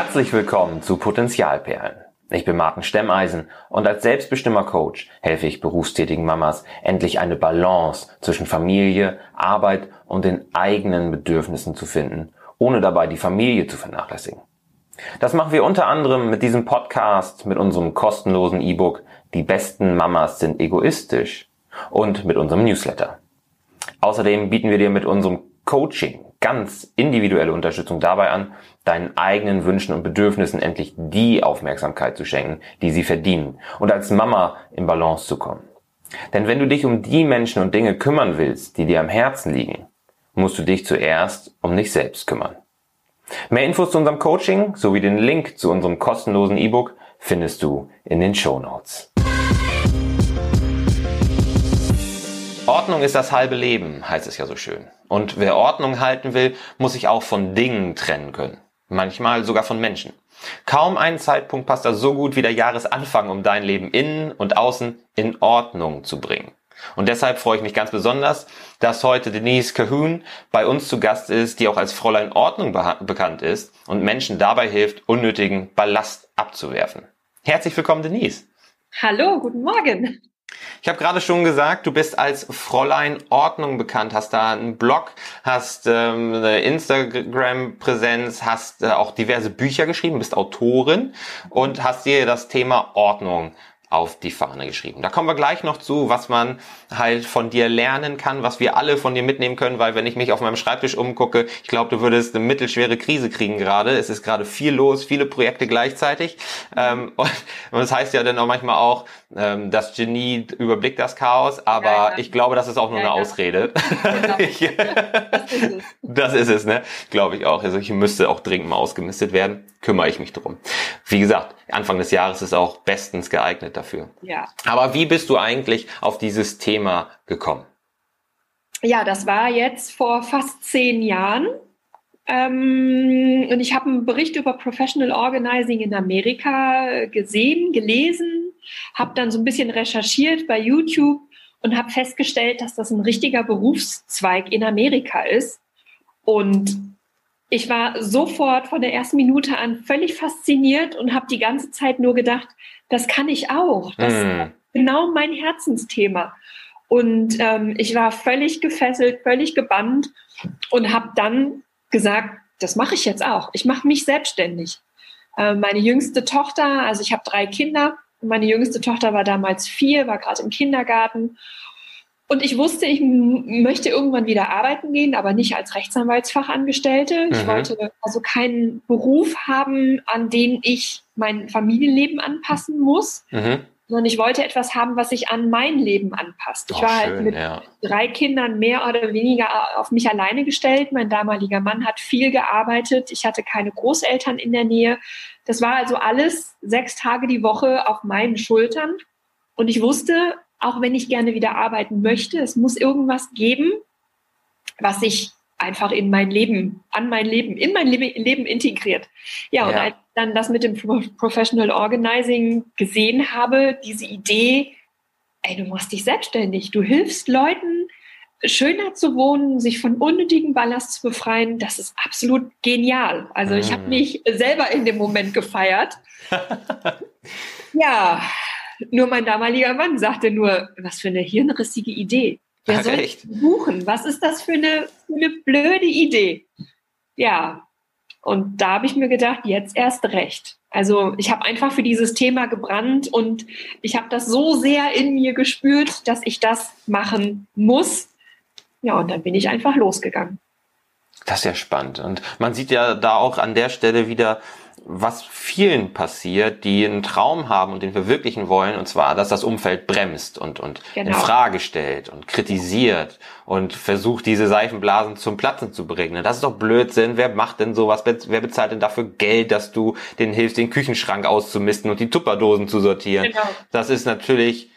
Herzlich willkommen zu Potenzialperlen. Ich bin Martin Stemmeisen und als selbstbestimmer Coach helfe ich berufstätigen Mamas endlich eine Balance zwischen Familie, Arbeit und den eigenen Bedürfnissen zu finden, ohne dabei die Familie zu vernachlässigen. Das machen wir unter anderem mit diesem Podcast, mit unserem kostenlosen E-Book Die besten Mamas sind egoistisch und mit unserem Newsletter. Außerdem bieten wir dir mit unserem Coaching ganz individuelle Unterstützung dabei an, deinen eigenen Wünschen und Bedürfnissen endlich die Aufmerksamkeit zu schenken, die sie verdienen und als Mama in Balance zu kommen. Denn wenn du dich um die Menschen und Dinge kümmern willst, die dir am Herzen liegen, musst du dich zuerst um dich selbst kümmern. Mehr Infos zu unserem Coaching sowie den Link zu unserem kostenlosen E-Book findest du in den Show Notes. Ordnung ist das halbe Leben, heißt es ja so schön. Und wer Ordnung halten will, muss sich auch von Dingen trennen können. Manchmal sogar von Menschen. Kaum ein Zeitpunkt passt da so gut wie der Jahresanfang, um dein Leben innen und außen in Ordnung zu bringen. Und deshalb freue ich mich ganz besonders, dass heute Denise Cahoon bei uns zu Gast ist, die auch als Fräulein Ordnung bekannt ist und Menschen dabei hilft, unnötigen Ballast abzuwerfen. Herzlich willkommen, Denise. Hallo, guten Morgen. Ich habe gerade schon gesagt, du bist als Fräulein Ordnung bekannt, hast da einen Blog, hast ähm, eine Instagram-Präsenz, hast äh, auch diverse Bücher geschrieben, bist Autorin und hast dir das Thema Ordnung auf die Fahne geschrieben. Da kommen wir gleich noch zu, was man halt von dir lernen kann, was wir alle von dir mitnehmen können, weil wenn ich mich auf meinem Schreibtisch umgucke, ich glaube, du würdest eine mittelschwere Krise kriegen gerade. Es ist gerade viel los, viele Projekte gleichzeitig. Ähm, und, und, das heißt ja dann auch manchmal auch, ähm, das Genie überblickt das Chaos, aber ja, ja. ich glaube, das ist auch nur ja, eine Ausrede. Genau. das ist es. Das ist es, ne? Glaube ich auch. Also ich müsste auch dringend mal ausgemistet werden. Kümmere ich mich drum. Wie gesagt, Anfang des Jahres ist auch bestens geeignet dafür. Ja. Aber wie bist du eigentlich auf dieses Thema gekommen? Ja, das war jetzt vor fast zehn Jahren. Ähm, und ich habe einen Bericht über Professional Organizing in Amerika gesehen, gelesen, habe dann so ein bisschen recherchiert bei YouTube und habe festgestellt, dass das ein richtiger Berufszweig in Amerika ist. Und ich war sofort von der ersten Minute an völlig fasziniert und habe die ganze Zeit nur gedacht, das kann ich auch. Das mm. ist genau mein Herzensthema. Und ähm, ich war völlig gefesselt, völlig gebannt und habe dann gesagt, das mache ich jetzt auch. Ich mache mich selbstständig. Äh, meine jüngste Tochter, also ich habe drei Kinder, meine jüngste Tochter war damals vier, war gerade im Kindergarten und ich wusste, ich möchte irgendwann wieder arbeiten gehen, aber nicht als Rechtsanwaltsfachangestellte. Mhm. Ich wollte also keinen Beruf haben, an den ich mein Familienleben anpassen muss, mhm. Sondern ich wollte etwas haben, was sich an mein Leben anpasst. Ich oh, war halt schön, halt mit ja. drei Kindern mehr oder weniger auf mich alleine gestellt. Mein damaliger Mann hat viel gearbeitet. Ich hatte keine Großeltern in der Nähe. Das war also alles sechs Tage die Woche auf meinen Schultern. Und ich wusste, auch wenn ich gerne wieder arbeiten möchte. Es muss irgendwas geben, was sich einfach in mein Leben, an mein Leben, in mein Leben integriert. Ja, ja. und als ich dann das mit dem Professional Organizing gesehen habe, diese Idee, ey, du machst dich selbstständig, du hilfst Leuten, schöner zu wohnen, sich von unnötigen Ballast zu befreien, das ist absolut genial. Also ich habe mm. mich selber in dem Moment gefeiert. ja, nur mein damaliger Mann sagte nur, was für eine hirnrissige Idee. Wer soll ich buchen? Was ist das für eine, für eine blöde Idee? Ja, und da habe ich mir gedacht, jetzt erst recht. Also ich habe einfach für dieses Thema gebrannt und ich habe das so sehr in mir gespürt, dass ich das machen muss. Ja, und dann bin ich einfach losgegangen. Das ist ja spannend. Und man sieht ja da auch an der Stelle wieder, was vielen passiert, die einen Traum haben und den verwirklichen wollen, und zwar, dass das Umfeld bremst und, und genau. in Frage stellt und kritisiert und versucht, diese Seifenblasen zum Platzen zu bringen. Das ist doch Blödsinn. Wer macht denn sowas? Wer bezahlt denn dafür Geld, dass du den hilfst, den Küchenschrank auszumisten und die Tupperdosen zu sortieren? Genau. Das ist natürlich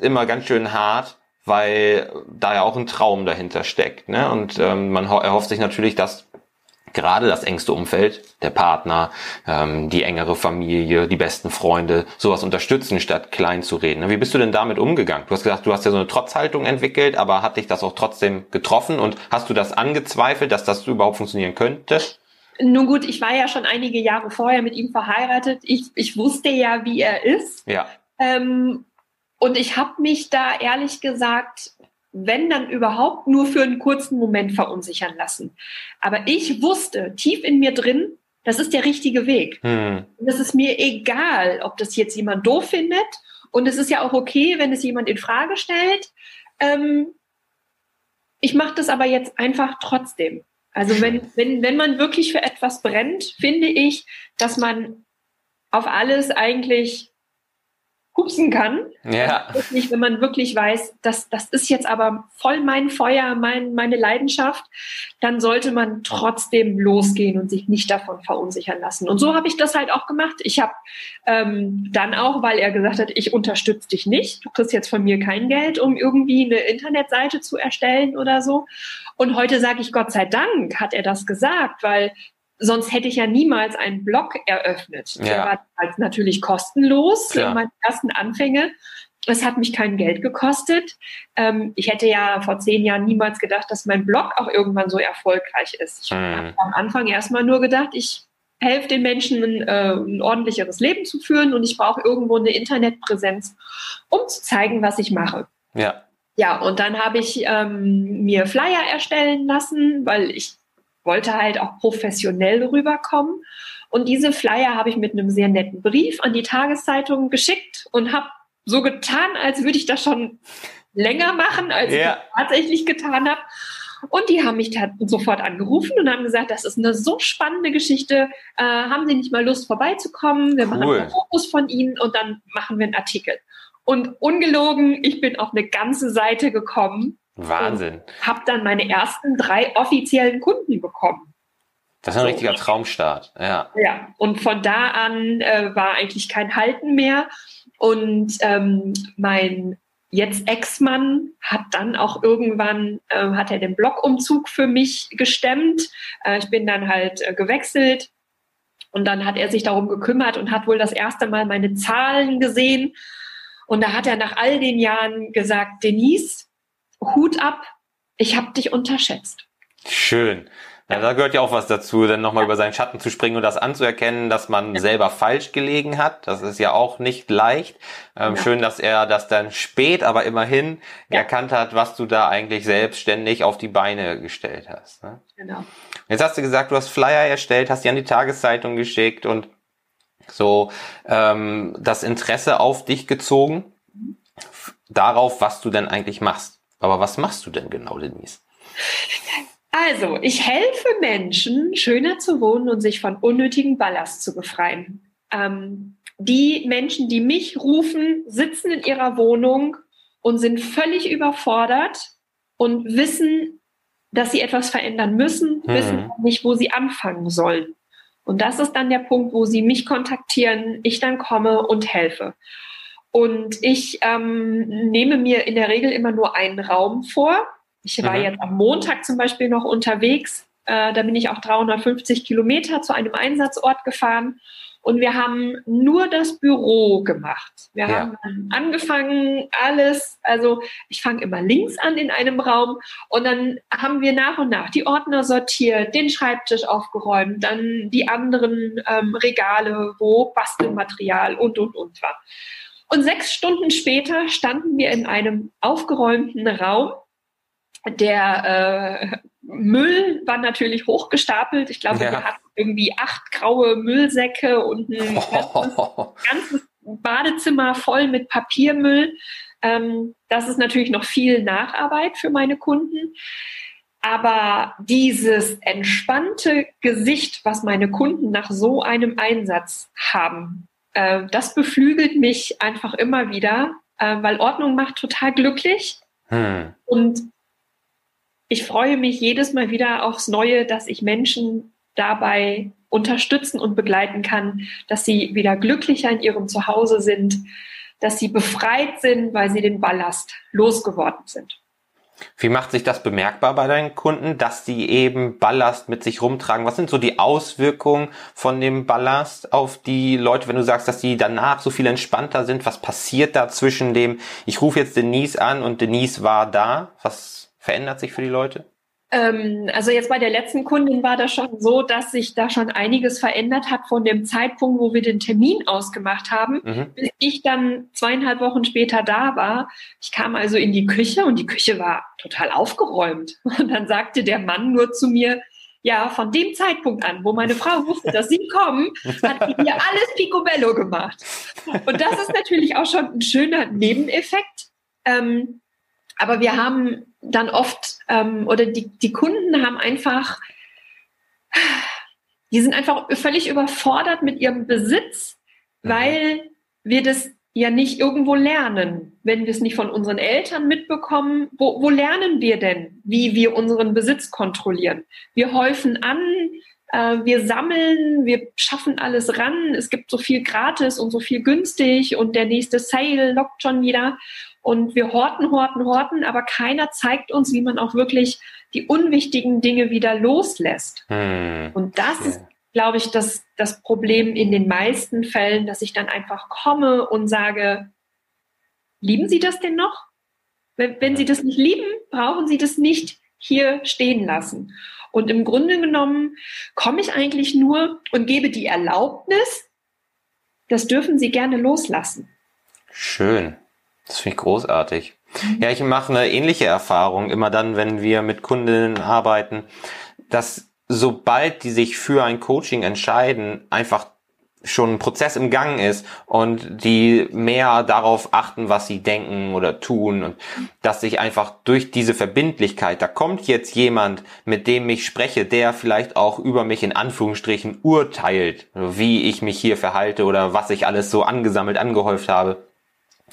immer ganz schön hart weil da ja auch ein Traum dahinter steckt. Ne? Und ähm, man erhofft sich natürlich, dass gerade das engste Umfeld, der Partner, ähm, die engere Familie, die besten Freunde, sowas unterstützen, statt klein zu reden. Wie bist du denn damit umgegangen? Du hast gesagt, du hast ja so eine Trotzhaltung entwickelt, aber hat dich das auch trotzdem getroffen und hast du das angezweifelt, dass das überhaupt funktionieren könnte? Nun gut, ich war ja schon einige Jahre vorher mit ihm verheiratet. Ich, ich wusste ja, wie er ist. Ja. Ähm, und ich habe mich da ehrlich gesagt, wenn dann überhaupt nur für einen kurzen Moment verunsichern lassen. Aber ich wusste tief in mir drin, das ist der richtige Weg. Hm. Und es ist mir egal, ob das jetzt jemand doof findet. Und es ist ja auch okay, wenn es jemand in Frage stellt. Ähm, ich mache das aber jetzt einfach trotzdem. Also wenn, wenn, wenn man wirklich für etwas brennt, finde ich, dass man auf alles eigentlich hupsen kann. Ja. Wirklich, wenn man wirklich weiß, dass das ist jetzt aber voll mein Feuer, mein, meine Leidenschaft, dann sollte man trotzdem losgehen und sich nicht davon verunsichern lassen. Und so habe ich das halt auch gemacht. Ich habe ähm, dann auch, weil er gesagt hat, ich unterstütze dich nicht, du kriegst jetzt von mir kein Geld, um irgendwie eine Internetseite zu erstellen oder so. Und heute sage ich, Gott sei Dank hat er das gesagt, weil sonst hätte ich ja niemals einen Blog eröffnet. Ja. Der war halt natürlich kostenlos für meine ersten Anfänge. Es hat mich kein Geld gekostet. Ähm, ich hätte ja vor zehn Jahren niemals gedacht, dass mein Blog auch irgendwann so erfolgreich ist. Ich mhm. habe am Anfang erstmal nur gedacht, ich helfe den Menschen ein, äh, ein ordentlicheres Leben zu führen und ich brauche irgendwo eine Internetpräsenz, um zu zeigen, was ich mache. Ja. Ja, und dann habe ich ähm, mir Flyer erstellen lassen, weil ich wollte halt auch professionell rüberkommen. Und diese Flyer habe ich mit einem sehr netten Brief an die Tageszeitung geschickt und habe so getan, als würde ich das schon länger machen, als ja. ich tatsächlich getan habe. Und die haben mich sofort angerufen und haben gesagt, das ist eine so spannende Geschichte. Äh, haben Sie nicht mal Lust vorbeizukommen? Wir cool. machen ein Fokus von Ihnen und dann machen wir einen Artikel. Und ungelogen, ich bin auf eine ganze Seite gekommen Wahnsinn. Habe dann meine ersten drei offiziellen Kunden bekommen. Das ist ein richtiger Traumstart, ja. Ja, und von da an äh, war eigentlich kein Halten mehr. Und ähm, mein jetzt Ex-Mann hat dann auch irgendwann, äh, hat er den Blockumzug für mich gestemmt. Äh, ich bin dann halt äh, gewechselt und dann hat er sich darum gekümmert und hat wohl das erste Mal meine Zahlen gesehen. Und da hat er nach all den Jahren gesagt, Denise, Hut ab, ich habe dich unterschätzt. Schön. Ja, da gehört ja auch was dazu, dann nochmal ja. über seinen Schatten zu springen und das anzuerkennen, dass man ja. selber falsch gelegen hat. Das ist ja auch nicht leicht. Ähm, ja. Schön, dass er das dann spät, aber immerhin erkannt hat, was du da eigentlich selbstständig auf die Beine gestellt hast. Ne? Genau. Jetzt hast du gesagt, du hast Flyer erstellt, hast die an die Tageszeitung geschickt und so ähm, das Interesse auf dich gezogen, mhm. darauf, was du denn eigentlich machst. Aber was machst du denn genau, Denise? Also, ich helfe Menschen, schöner zu wohnen und sich von unnötigen Ballast zu befreien. Ähm, die Menschen, die mich rufen, sitzen in ihrer Wohnung und sind völlig überfordert und wissen, dass sie etwas verändern müssen, mhm. wissen nicht, wo sie anfangen sollen. Und das ist dann der Punkt, wo sie mich kontaktieren, ich dann komme und helfe. Und ich ähm, nehme mir in der Regel immer nur einen Raum vor. Ich war mhm. jetzt am Montag zum Beispiel noch unterwegs. Äh, da bin ich auch 350 Kilometer zu einem Einsatzort gefahren. Und wir haben nur das Büro gemacht. Wir ja. haben angefangen, alles, also ich fange immer links an in einem Raum und dann haben wir nach und nach die Ordner sortiert, den Schreibtisch aufgeräumt, dann die anderen ähm, Regale, wo Bastelmaterial und, und, und war. Und sechs Stunden später standen wir in einem aufgeräumten Raum. Der äh, Müll war natürlich hochgestapelt. Ich glaube, ja. wir hatten irgendwie acht graue Müllsäcke und ein ganzes, ganzes Badezimmer voll mit Papiermüll. Ähm, das ist natürlich noch viel Nacharbeit für meine Kunden. Aber dieses entspannte Gesicht, was meine Kunden nach so einem Einsatz haben, äh, das beflügelt mich einfach immer wieder, äh, weil Ordnung macht total glücklich. Hm. Und ich freue mich jedes Mal wieder aufs Neue, dass ich Menschen dabei unterstützen und begleiten kann, dass sie wieder glücklicher in ihrem Zuhause sind, dass sie befreit sind, weil sie den Ballast losgeworden sind. Wie macht sich das bemerkbar bei deinen Kunden, dass die eben Ballast mit sich rumtragen? Was sind so die Auswirkungen von dem Ballast auf die Leute, wenn du sagst, dass die danach so viel entspannter sind? Was passiert da zwischen dem, ich rufe jetzt Denise an und Denise war da? Was verändert sich für die Leute? Ähm, also jetzt bei der letzten Kundin war das schon so, dass sich da schon einiges verändert hat von dem Zeitpunkt, wo wir den Termin ausgemacht haben, mhm. bis ich dann zweieinhalb Wochen später da war. Ich kam also in die Küche und die Küche war total aufgeräumt. Und dann sagte der Mann nur zu mir, ja, von dem Zeitpunkt an, wo meine Frau wusste, dass sie kommen, hat sie mir alles picobello gemacht. Und das ist natürlich auch schon ein schöner Nebeneffekt. Ähm, aber wir haben dann oft, ähm, oder die, die Kunden haben einfach, die sind einfach völlig überfordert mit ihrem Besitz, mhm. weil wir das ja nicht irgendwo lernen. Wenn wir es nicht von unseren Eltern mitbekommen, wo, wo lernen wir denn, wie wir unseren Besitz kontrollieren? Wir häufen an, äh, wir sammeln, wir schaffen alles ran. Es gibt so viel gratis und so viel günstig und der nächste Sale lockt schon wieder. Und wir horten, horten, horten, aber keiner zeigt uns, wie man auch wirklich die unwichtigen Dinge wieder loslässt. Hm. Und das ist, glaube ich, das, das Problem in den meisten Fällen, dass ich dann einfach komme und sage, lieben Sie das denn noch? Wenn, wenn Sie das nicht lieben, brauchen Sie das nicht hier stehen lassen. Und im Grunde genommen komme ich eigentlich nur und gebe die Erlaubnis, das dürfen Sie gerne loslassen. Schön. Das finde ich großartig. Ja, ich mache eine ähnliche Erfahrung immer dann, wenn wir mit Kundinnen arbeiten, dass sobald die sich für ein Coaching entscheiden, einfach schon ein Prozess im Gang ist und die mehr darauf achten, was sie denken oder tun und dass sich einfach durch diese Verbindlichkeit, da kommt jetzt jemand, mit dem ich spreche, der vielleicht auch über mich in Anführungsstrichen urteilt, wie ich mich hier verhalte oder was ich alles so angesammelt, angehäuft habe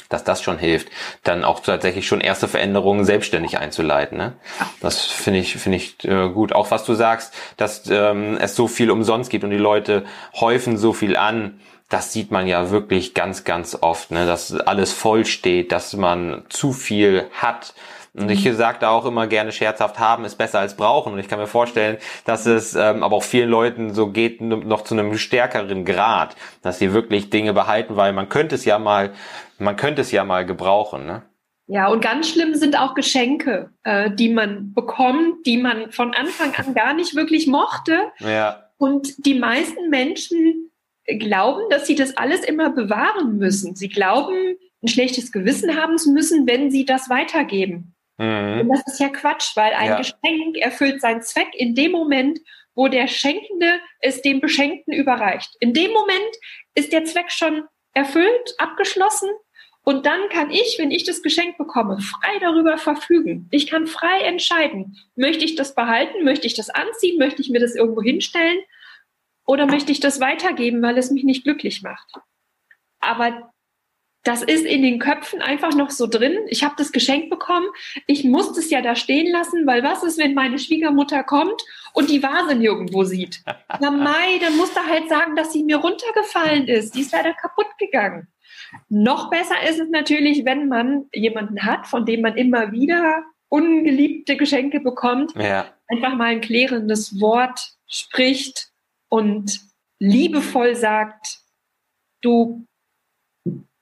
dass das schon hilft, dann auch tatsächlich schon erste Veränderungen selbstständig einzuleiten. Ne? Das finde ich finde ich äh, gut. Auch was du sagst, dass ähm, es so viel umsonst gibt und die Leute häufen so viel an. Das sieht man ja wirklich ganz ganz oft, ne? dass alles voll steht, dass man zu viel hat und ich mhm. sage da auch immer gerne scherzhaft, haben ist besser als brauchen. Und ich kann mir vorstellen, dass es ähm, aber auch vielen Leuten so geht, noch zu einem stärkeren Grad, dass sie wirklich Dinge behalten, weil man könnte es ja mal, man könnte es ja mal gebrauchen. Ne? Ja, und ganz schlimm sind auch Geschenke, äh, die man bekommt, die man von Anfang an gar nicht wirklich mochte. Ja. Und die meisten Menschen glauben, dass sie das alles immer bewahren müssen. Sie glauben, ein schlechtes Gewissen haben zu müssen, wenn sie das weitergeben. Mhm. Und das ist ja Quatsch, weil ein ja. Geschenk erfüllt seinen Zweck in dem Moment, wo der Schenkende es dem Beschenkten überreicht. In dem Moment ist der Zweck schon erfüllt, abgeschlossen und dann kann ich, wenn ich das Geschenk bekomme, frei darüber verfügen. Ich kann frei entscheiden, möchte ich das behalten, möchte ich das anziehen, möchte ich mir das irgendwo hinstellen oder möchte ich das weitergeben, weil es mich nicht glücklich macht. Aber das ist in den Köpfen einfach noch so drin. Ich habe das Geschenk bekommen. Ich muss es ja da stehen lassen, weil was ist, wenn meine Schwiegermutter kommt und die Vase nirgendwo sieht? Na Mai, dann muss er halt sagen, dass sie mir runtergefallen ist. Die ist leider kaputt gegangen. Noch besser ist es natürlich, wenn man jemanden hat, von dem man immer wieder ungeliebte Geschenke bekommt. Ja. Einfach mal ein klärendes Wort spricht und liebevoll sagt, du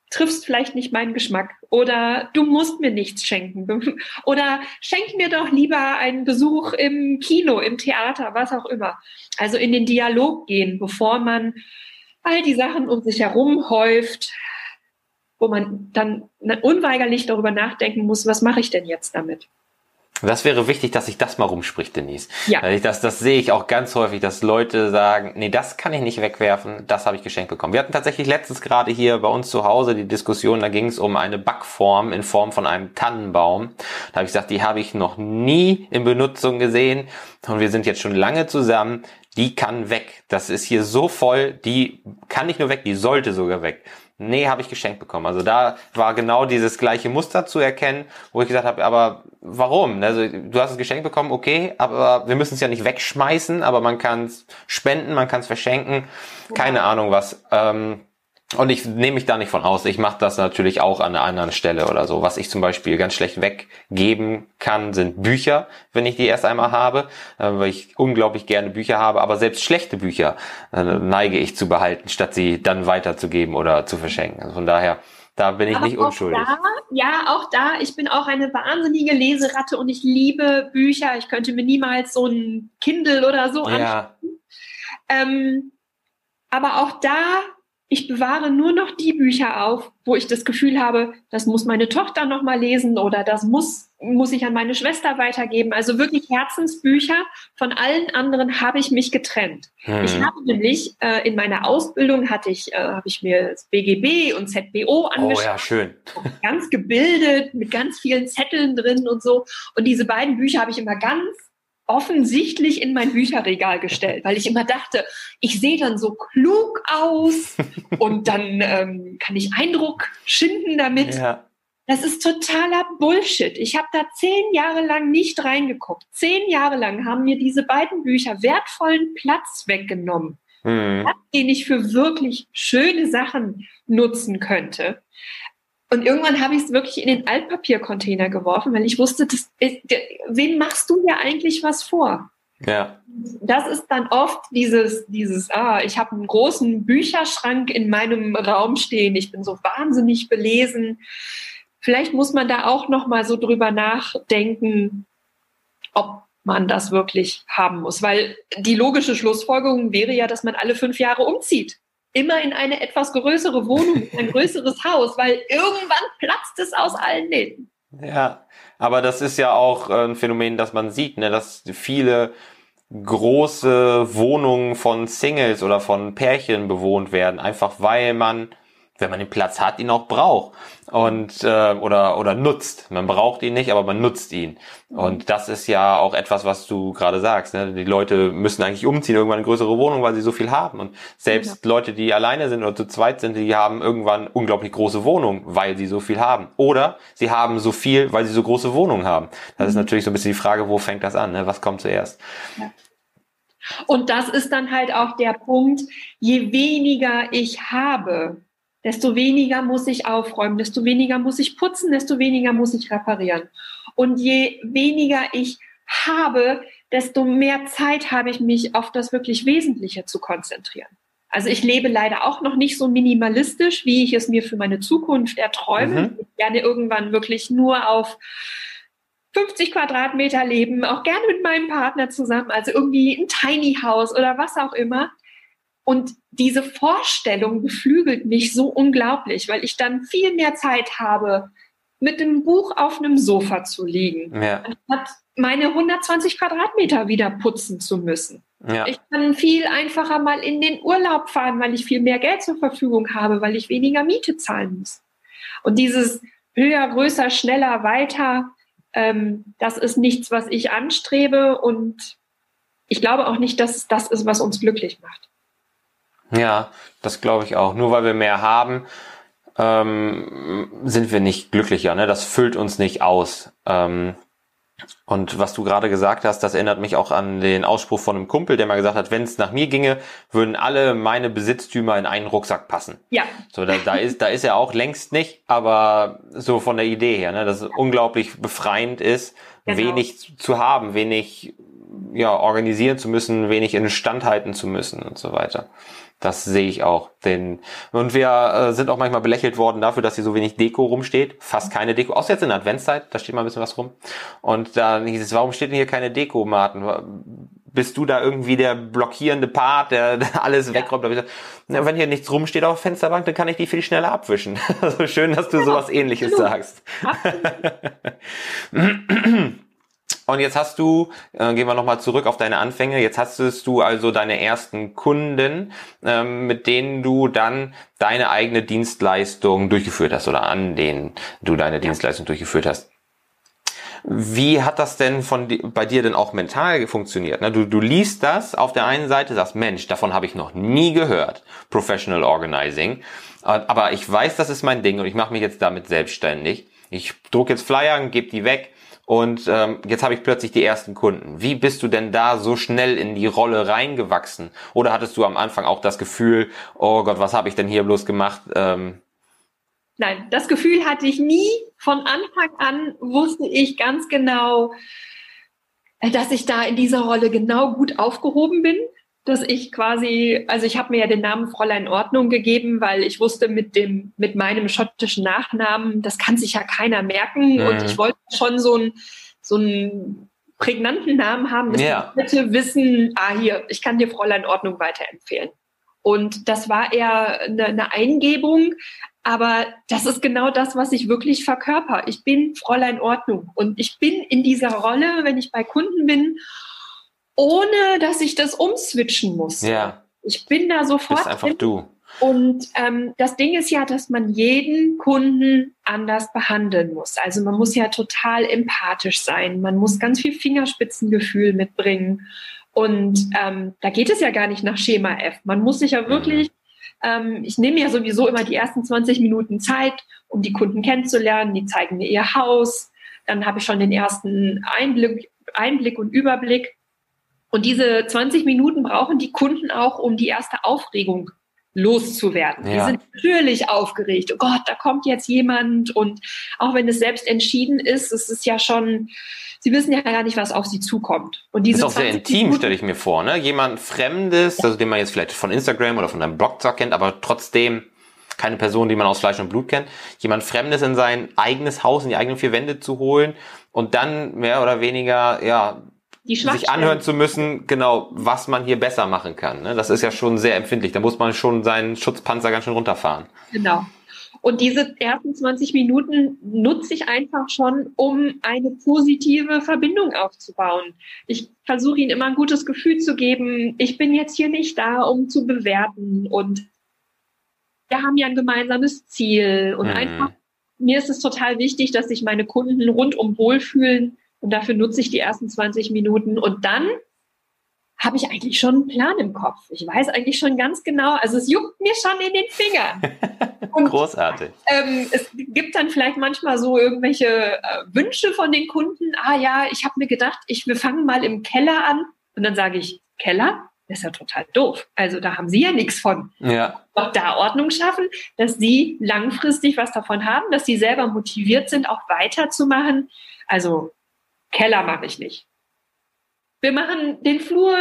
triffst vielleicht nicht meinen Geschmack oder du musst mir nichts schenken oder schenk mir doch lieber einen Besuch im Kino, im Theater, was auch immer. Also in den Dialog gehen, bevor man all die Sachen um sich herum häuft, wo man dann unweigerlich darüber nachdenken muss, was mache ich denn jetzt damit? Das wäre wichtig, dass sich das mal rumspricht, Denise. Ja. Das, das sehe ich auch ganz häufig, dass Leute sagen, nee, das kann ich nicht wegwerfen, das habe ich geschenkt bekommen. Wir hatten tatsächlich letztens gerade hier bei uns zu Hause die Diskussion, da ging es um eine Backform in Form von einem Tannenbaum. Da habe ich gesagt, die habe ich noch nie in Benutzung gesehen und wir sind jetzt schon lange zusammen. Die kann weg. Das ist hier so voll, die kann nicht nur weg, die sollte sogar weg. Nee, habe ich geschenkt bekommen. Also da war genau dieses gleiche Muster zu erkennen, wo ich gesagt habe, aber warum? Also du hast es geschenkt bekommen, okay, aber wir müssen es ja nicht wegschmeißen, aber man kann es spenden, man kann es verschenken, keine Ahnung was. Ähm, und ich nehme mich da nicht von aus. Ich mache das natürlich auch an einer anderen Stelle oder so. Was ich zum Beispiel ganz schlecht weggeben kann, sind Bücher, wenn ich die erst einmal habe, äh, weil ich unglaublich gerne Bücher habe. Aber selbst schlechte Bücher äh, neige ich zu behalten, statt sie dann weiterzugeben oder zu verschenken. Also von daher, Da bin ich Aber nicht unschuldig. Da, ja, auch da. Ich bin auch eine wahnsinnige Leseratte und ich liebe Bücher. Ich könnte mir niemals so ein Kindle oder so anschauen. Ja, Ähm, aber auch da, ich bewahre nur noch die Bücher auf, wo ich das Gefühl habe, das muss meine Tochter noch mal lesen oder das muss, muss ich an meine Schwester weitergeben. Also wirklich Herzensbücher. Von allen anderen habe ich mich getrennt. hm. Ich habe nämlich äh, in meiner Ausbildung hatte ich, äh, habe ich mir das BGB und ZBO oh angeschaut ja, schön. ganz gebildet, mit ganz vielen Zetteln drin und so. Und diese beiden Bücher habe ich immer ganz offensichtlich in mein Bücherregal gestellt, weil ich immer dachte, ich sehe dann so klug aus und dann ähm, kann ich Eindruck schinden damit. Ja. Das ist totaler Bullshit. Ich habe da zehn Jahre lang nicht reingeguckt. Zehn Jahre lang haben mir diese beiden Bücher wertvollen Platz weggenommen Hm. den ich für wirklich schöne Sachen nutzen könnte. Und irgendwann habe ich es wirklich in den Altpapiercontainer geworfen, weil ich wusste, das ist, wem machst du ja eigentlich was vor? Ja. Das ist dann oft dieses, dieses, ah, ich habe einen großen Bücherschrank in meinem Raum stehen, ich bin so wahnsinnig belesen. Vielleicht muss man da auch noch mal so drüber nachdenken, ob man das wirklich haben muss, weil die logische Schlussfolgerung wäre ja, dass man alle fünf Jahre umzieht. Immer in eine etwas größere Wohnung, in ein größeres Haus, weil irgendwann platzt es aus allen Nähten. Ja, aber das ist ja auch äh, ein Phänomen, das man sieht, ne, dass viele große Wohnungen von Singles oder von Pärchen bewohnt werden, einfach weil man, wenn man den Platz hat, ihn auch braucht und äh, oder oder nutzt. Man braucht ihn nicht, aber man nutzt ihn. Und das ist ja auch etwas, was du gerade sagst. Ne? Die Leute müssen eigentlich umziehen irgendwann in größere Wohnungen, weil sie so viel haben. Und selbst Leute, die alleine sind oder zu zweit sind, die haben irgendwann unglaublich große Wohnungen, weil sie so viel haben. Oder sie haben so viel, weil sie so große Wohnungen haben. Das ist natürlich so ein bisschen die Frage, wo fängt das an? Ne? Was kommt zuerst? Und das ist dann halt auch der Punkt, je weniger ich habe, desto weniger muss ich aufräumen, desto weniger muss ich putzen, desto weniger muss ich reparieren. Und je weniger ich habe, desto mehr Zeit habe ich mich auf das wirklich Wesentliche zu konzentrieren. Also ich lebe leider auch noch nicht so minimalistisch, wie ich es mir für meine Zukunft erträume. Mhm. Ich gerne irgendwann wirklich nur auf 50 Quadratmeter leben, auch gerne mit meinem Partner zusammen, also irgendwie ein Tiny House oder was auch immer. Und diese Vorstellung beflügelt mich so unglaublich, weil ich dann viel mehr Zeit habe, mit dem Buch auf einem Sofa zu liegen, Ja, anstatt meine 120 Quadratmeter wieder putzen zu müssen. ja, Ich kann viel einfacher mal in den Urlaub fahren, weil ich viel mehr Geld zur Verfügung habe, weil ich weniger Miete zahlen muss. Und dieses höher, größer, schneller, weiter, ähm, das ist nichts, was ich anstrebe und ich glaube auch nicht, dass das ist, was uns glücklich macht. Ja, das glaube ich auch. Nur weil wir mehr haben, ähm, sind wir nicht glücklicher. Ne? Das füllt uns nicht aus. Ähm, und was du gerade gesagt hast, das erinnert mich auch an den Ausspruch von einem Kumpel, der mal gesagt hat, wenn es nach mir ginge, würden alle meine Besitztümer in einen Rucksack passen. Ja, So, da, da ist, da ist er auch längst nicht, aber so von der Idee her, ne, dass es unglaublich befreiend ist, Genau. wenig zu haben, wenig ja, organisieren zu müssen, wenig instand halten zu müssen und so weiter. Das sehe ich auch. Denn, und wir äh, sind auch manchmal belächelt worden dafür, dass hier so wenig Deko rumsteht. Fast keine Deko. Außer jetzt in der Adventszeit, da steht mal ein bisschen was rum. Und dann hieß es, warum steht denn hier keine Deko, Martin? Bist du da irgendwie der blockierende Part, der, der alles wegräumt? Da hab ich gesagt, na, wenn hier nichts rumsteht auf der Fensterbank, dann kann ich die viel schneller abwischen. Also schön, dass du sowas ähnliches absolut. sagst. Und jetzt hast du, äh, gehen wir nochmal zurück auf deine Anfänge, jetzt hast du also deine ersten Kunden, ähm, mit denen du dann deine eigene Dienstleistung durchgeführt hast oder an denen du deine Dienstleistung durchgeführt hast. Wie hat das denn von bei dir denn auch mental funktioniert? ne? Du, du liest das auf der einen Seite, sagst, Mensch, davon habe ich noch nie gehört, Professional Organizing. Äh, Aber ich weiß, das ist mein Ding und ich mache mich jetzt damit selbstständig. Ich drucke jetzt Flyer und gebe die weg und ähm, jetzt habe ich plötzlich die ersten Kunden. Wie bist du denn da so schnell in die Rolle reingewachsen? Oder hattest du am Anfang auch das Gefühl, oh Gott, was habe ich denn hier bloß gemacht? Ähm, Nein, das Gefühl hatte ich nie. Von Anfang an wusste ich ganz genau, äh, dass ich da in dieser Rolle genau gut aufgehoben bin. Dass ich quasi, also ich habe mir ja den Namen Fräulein Ordnung gegeben, weil ich wusste, mit dem, mit meinem schottischen Nachnamen, das kann sich ja keiner merken. Mhm. Und ich wollte schon so ein, so einen prägnanten Namen haben, dass ja. die Leute wissen, ah, hier, ich kann dir Fräulein Ordnung weiterempfehlen. Und das war eher eine, eine Eingebung, aber das ist genau das, was ich wirklich verkörper. Ich bin Fräulein Ordnung und ich bin in dieser Rolle, wenn ich bei Kunden bin ohne dass ich das umswitchen muss. Ja. Ich bin da sofort. Bist einfach du. Und ähm, das Ding ist ja, dass man jeden Kunden anders behandeln muss. Also man muss ja total empathisch sein. Man muss ganz viel Fingerspitzengefühl mitbringen. Und ähm, da geht es ja gar nicht nach Schema F. Man muss sich ja mhm. wirklich, ähm, ich nehme ja sowieso immer die ersten 20 Minuten Zeit, um die Kunden kennenzulernen. Die zeigen mir ihr Haus. Dann habe ich schon den ersten Einblick, Einblick und Überblick. Und diese 20 Minuten brauchen die Kunden auch, um die erste Aufregung loszuwerden. Ja. Die sind natürlich aufgeregt. Oh Gott, da kommt jetzt jemand. Und auch wenn es selbst entschieden ist, es ist ja schon, sie wissen ja gar nicht, was auf sie zukommt. Und diese das ist auch sehr intim, stelle ich mir vor. Ne? Jemand Fremdes, also den man jetzt vielleicht von Instagram oder von einem Blog kennt, aber trotzdem keine Person, die man aus Fleisch und Blut kennt. Jemand Fremdes in sein eigenes Haus, in die eigenen vier Wände zu holen und dann mehr oder weniger, ja, die sich anhören zu müssen, genau, was man hier besser machen kann. Ne? Das ist ja schon sehr empfindlich. Da muss man schon seinen Schutzpanzer ganz schön runterfahren. Genau. Und diese ersten 20 Minuten nutze ich einfach schon, um eine positive Verbindung aufzubauen. Ich versuche ihnen immer ein gutes Gefühl zu geben. Ich bin jetzt hier nicht da, um zu bewerten. Und wir haben ja ein gemeinsames Ziel. Und mhm. einfach, mir ist es total wichtig, dass sich meine Kunden rundum wohlfühlen und dafür nutze ich die ersten 20 Minuten und dann habe ich eigentlich schon einen Plan im Kopf. Ich weiß eigentlich schon ganz genau, also es juckt mir schon in den Fingern. Und, Großartig. Ähm, es gibt dann vielleicht manchmal so irgendwelche äh, Wünsche von den Kunden. Ah ja, ich habe mir gedacht, ich, wir fangen mal im Keller an. Und dann sage ich, Keller? Das ist ja total doof. Also da haben Sie ja nichts von. Ja. Auch da Ordnung schaffen, dass Sie langfristig was davon haben, dass Sie selber motiviert sind, auch weiterzumachen. Also Keller mache ich nicht. Wir machen den Flur,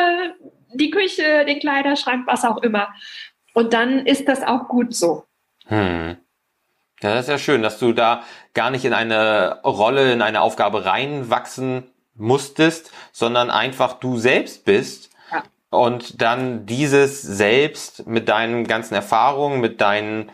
die Küche, den Kleiderschrank, was auch immer. Und dann ist das auch gut so. Hm. Ja, das ist ja schön, dass du da gar nicht in eine Rolle, in eine Aufgabe reinwachsen musstest, sondern einfach du selbst bist ja. und dann dieses selbst mit deinen ganzen Erfahrungen, mit deinen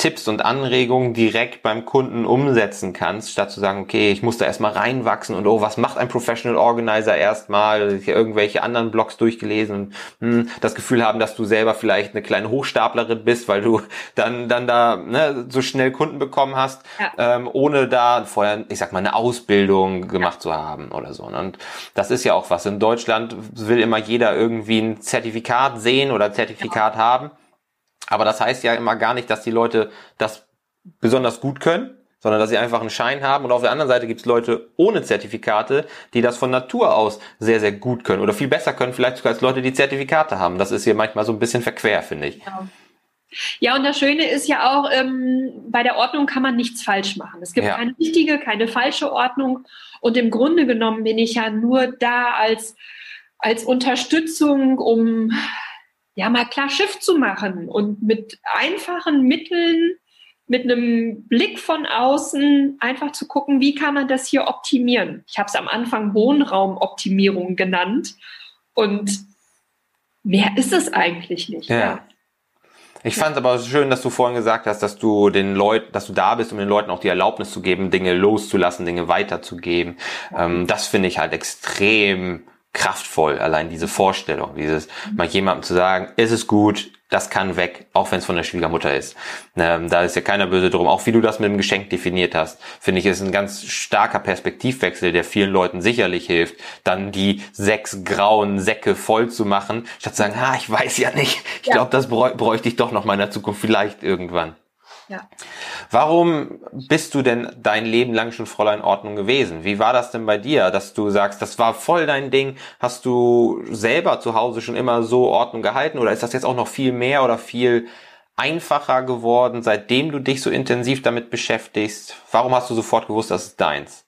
Tipps und Anregungen direkt beim Kunden umsetzen kannst, statt zu sagen, okay, ich muss da erstmal reinwachsen und oh, was macht ein Professional Organizer erstmal, hier irgendwelche anderen Blogs durchgelesen und hm, das Gefühl haben, dass du selber vielleicht eine kleine Hochstaplerin bist, weil du dann, dann da ne, so schnell Kunden bekommen hast, ja. ähm, ohne da vorher, ich sag mal, eine Ausbildung gemacht ja. zu haben oder so. Und das ist ja auch was. In Deutschland will immer jeder irgendwie ein Zertifikat sehen oder Zertifikat ja. haben. Aber das heißt ja immer gar nicht, dass die Leute das besonders gut können, sondern dass sie einfach einen Schein haben. Und auf der anderen Seite gibt es Leute ohne Zertifikate, die das von Natur aus sehr, sehr gut können oder viel besser können, vielleicht sogar als Leute, die Zertifikate haben. Das ist hier manchmal so ein bisschen verquer, finde ich. Genau. Ja, und das Schöne ist ja auch, ähm, bei der Ordnung kann man nichts falsch machen. Es gibt ja. keine richtige, keine falsche Ordnung. Und im Grunde genommen bin ich ja nur da als, als Unterstützung, um ja mal klar Schiff zu machen und mit einfachen Mitteln, mit einem Blick von außen einfach zu gucken, wie kann man das hier optimieren. Ich habe es am Anfang Wohnraumoptimierung genannt und mehr ist es eigentlich nicht. Ja. ja. Ich fand es aber schön, dass du vorhin gesagt hast, dass du den Leuten, dass du da bist, um den Leuten auch die Erlaubnis zu geben, Dinge loszulassen, Dinge weiterzugeben. Ähm, das finde ich halt extrem kraftvoll, allein diese Vorstellung, dieses mal jemandem zu sagen, ist es gut, das kann weg, auch wenn es von der Schwiegermutter ist. Ähm, da ist ja keiner böse drum. Auch wie du das mit dem Geschenk definiert hast, finde ich, ist ein ganz starker Perspektivwechsel, der vielen Leuten sicherlich hilft, dann die sechs grauen Säcke voll zu machen, statt zu sagen, ah, ich weiß ja nicht, ich ja. glaube, das bräuchte ich doch noch mal in der Zukunft vielleicht irgendwann. Ja. Warum bist du denn dein Leben lang schon Fräulein Ordnung gewesen? Wie war das denn bei dir, dass du sagst, das war voll dein Ding? Hast du selber zu Hause schon immer so Ordnung gehalten oder ist das jetzt auch noch viel mehr oder viel einfacher geworden, seitdem du dich so intensiv damit beschäftigst? Warum hast du sofort gewusst, das ist deins?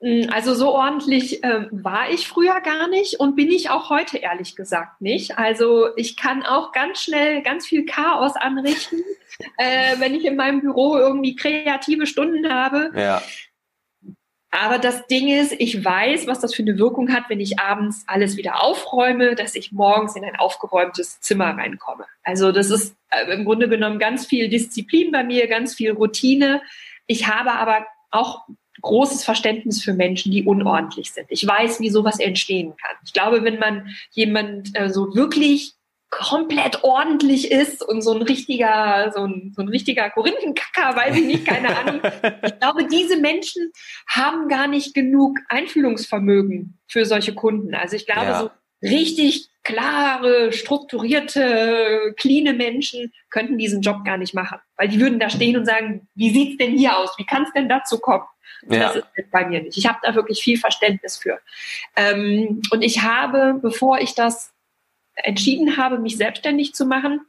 Hm, also so ordentlich äh, war ich früher gar nicht und bin ich auch heute ehrlich gesagt nicht. Also ich kann auch ganz schnell ganz viel Chaos anrichten, äh, wenn ich in meinem Büro irgendwie kreative Stunden habe. Ja. Aber das Ding ist, ich weiß, was das für eine Wirkung hat, wenn ich abends alles wieder aufräume, dass ich morgens in ein aufgeräumtes Zimmer reinkomme. Also das ist äh, im Grunde genommen ganz viel Disziplin bei mir, ganz viel Routine. Ich habe aber auch großes Verständnis für Menschen, die unordentlich sind. Ich weiß, wie sowas entstehen kann. Ich glaube, wenn man jemand äh, so wirklich komplett ordentlich ist und so ein richtiger, so ein, so ein richtiger Korinthenkacker, weiß ich nicht, keine Ahnung. Ich glaube, diese Menschen haben gar nicht genug Einfühlungsvermögen für solche Kunden. Also ich glaube, ja. so richtig klare, strukturierte, cleane Menschen könnten diesen Job gar nicht machen. Weil die würden da stehen und sagen, wie sieht's denn hier aus? Wie kann es denn dazu kommen? Ja. Das ist bei mir nicht. Ich habe da wirklich viel Verständnis für. Ähm, und ich habe, bevor ich das entschieden habe, mich selbstständig zu machen,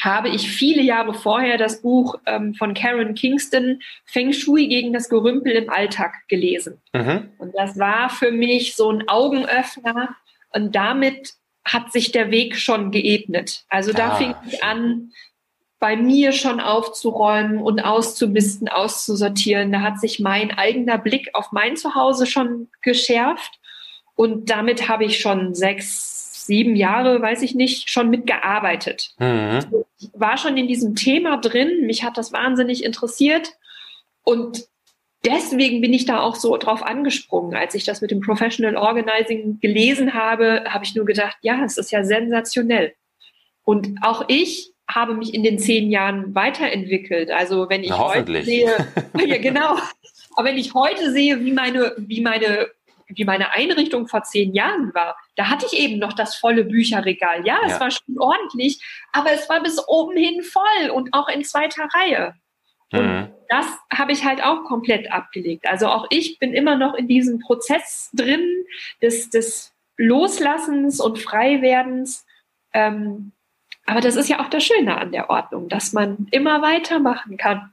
habe ich viele Jahre vorher das Buch ähm, von Karen Kingston Feng Shui gegen das Gerümpel im Alltag gelesen. Mhm. Und das war für mich so ein Augenöffner und damit hat sich der Weg schon geebnet. Also da ah. fing ich an, bei mir schon aufzuräumen und auszumisten, auszusortieren. Da hat sich mein eigener Blick auf mein Zuhause schon geschärft. Und damit habe ich schon sechs, sieben Jahre, weiß ich nicht, schon mitgearbeitet. Mhm. Ich war schon in diesem Thema drin, mich hat das wahnsinnig interessiert und deswegen bin ich da auch so drauf angesprungen. Als ich das mit dem Professional Organizing gelesen habe, habe ich nur gedacht, ja, es ist ja sensationell. Und auch ich habe mich in den zehn Jahren weiterentwickelt. Also wenn ich Na, heute sehe, ja genau, aber wenn ich heute sehe, wie meine, wie meine wie meine Einrichtung vor zehn Jahren war, da hatte ich eben noch das volle Bücherregal. Ja, es ja. war schon ordentlich, aber es war bis oben hin voll und auch in zweiter Reihe. Und mhm. das habe ich halt auch komplett abgelegt. Also auch ich bin immer noch in diesem Prozess drin des, des Loslassens und Freiwerdens. Ähm, aber das ist ja auch das Schöne an der Ordnung, dass man immer weitermachen kann.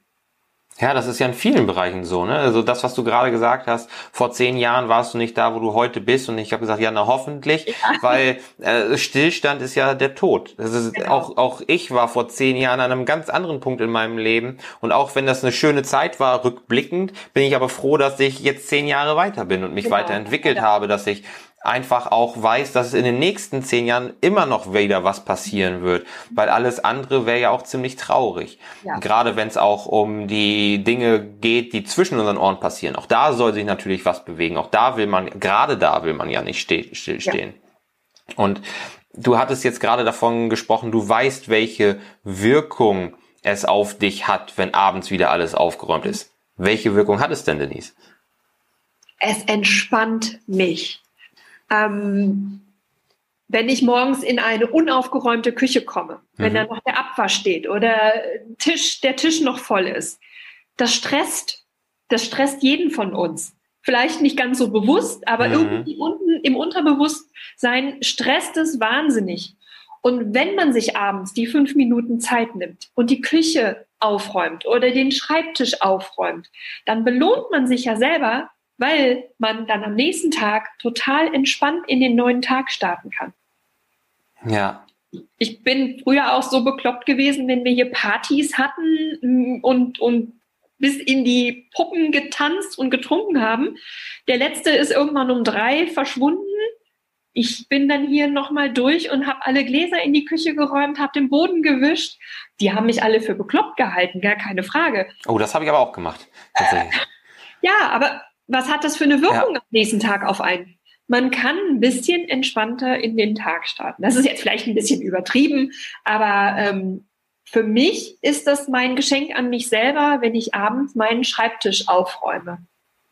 Ja, das ist ja in vielen Bereichen so, ne? Also das, was du gerade gesagt hast, vor zehn Jahren warst du nicht da, wo du heute bist. Und ich habe gesagt, ja, na hoffentlich, ja. weil äh, Stillstand ist ja der Tod. Das ist, genau. auch, auch ich war vor zehn Jahren an einem ganz anderen Punkt in meinem Leben. Und auch wenn das eine schöne Zeit war, rückblickend, bin ich aber froh, dass ich jetzt zehn Jahre weiter bin und mich genau. weiterentwickelt ja. habe, dass ich einfach auch weiß, dass es in den nächsten zehn Jahren immer noch wieder was passieren wird, weil alles andere wäre ja auch ziemlich traurig. Ja. Gerade wenn es auch um die Dinge geht, die zwischen unseren Ohren passieren. Auch da soll sich natürlich was bewegen. Auch da will man, gerade da will man ja nicht stillstehen. Ja. Und du hattest jetzt gerade davon gesprochen, du weißt, welche Wirkung es auf dich hat, wenn abends wieder alles aufgeräumt ist. Welche Wirkung hat es denn, Denise? Es entspannt mich ähm, wenn ich morgens in eine unaufgeräumte Küche komme, wenn mhm. da noch der Abwasch steht oder Tisch, der Tisch noch voll ist, das stresst, das stresst jeden von uns. Vielleicht nicht ganz so bewusst, aber mhm. irgendwie unten im Unterbewusstsein stresst es wahnsinnig. Und wenn man sich abends die fünf Minuten Zeit nimmt und die Küche aufräumt oder den Schreibtisch aufräumt, dann belohnt man sich ja selber weil man dann am nächsten Tag total entspannt in den neuen Tag starten kann. Ja. Ich bin früher auch so bekloppt gewesen, wenn wir hier Partys hatten mm, und, und bis in die Puppen getanzt und getrunken haben. Der letzte ist irgendwann um drei verschwunden. Ich bin dann hier nochmal durch und habe alle Gläser in die Küche geräumt, habe den Boden gewischt. Die haben mich alle für bekloppt gehalten, gar keine Frage. Oh, das habe ich aber auch gemacht. Äh, ja, aber was hat das für eine Wirkung ja. am nächsten Tag auf einen? Man kann ein bisschen entspannter in den Tag starten. Das ist jetzt vielleicht ein bisschen übertrieben, aber ähm, für mich ist das mein Geschenk an mich selber, wenn ich abends meinen Schreibtisch aufräume,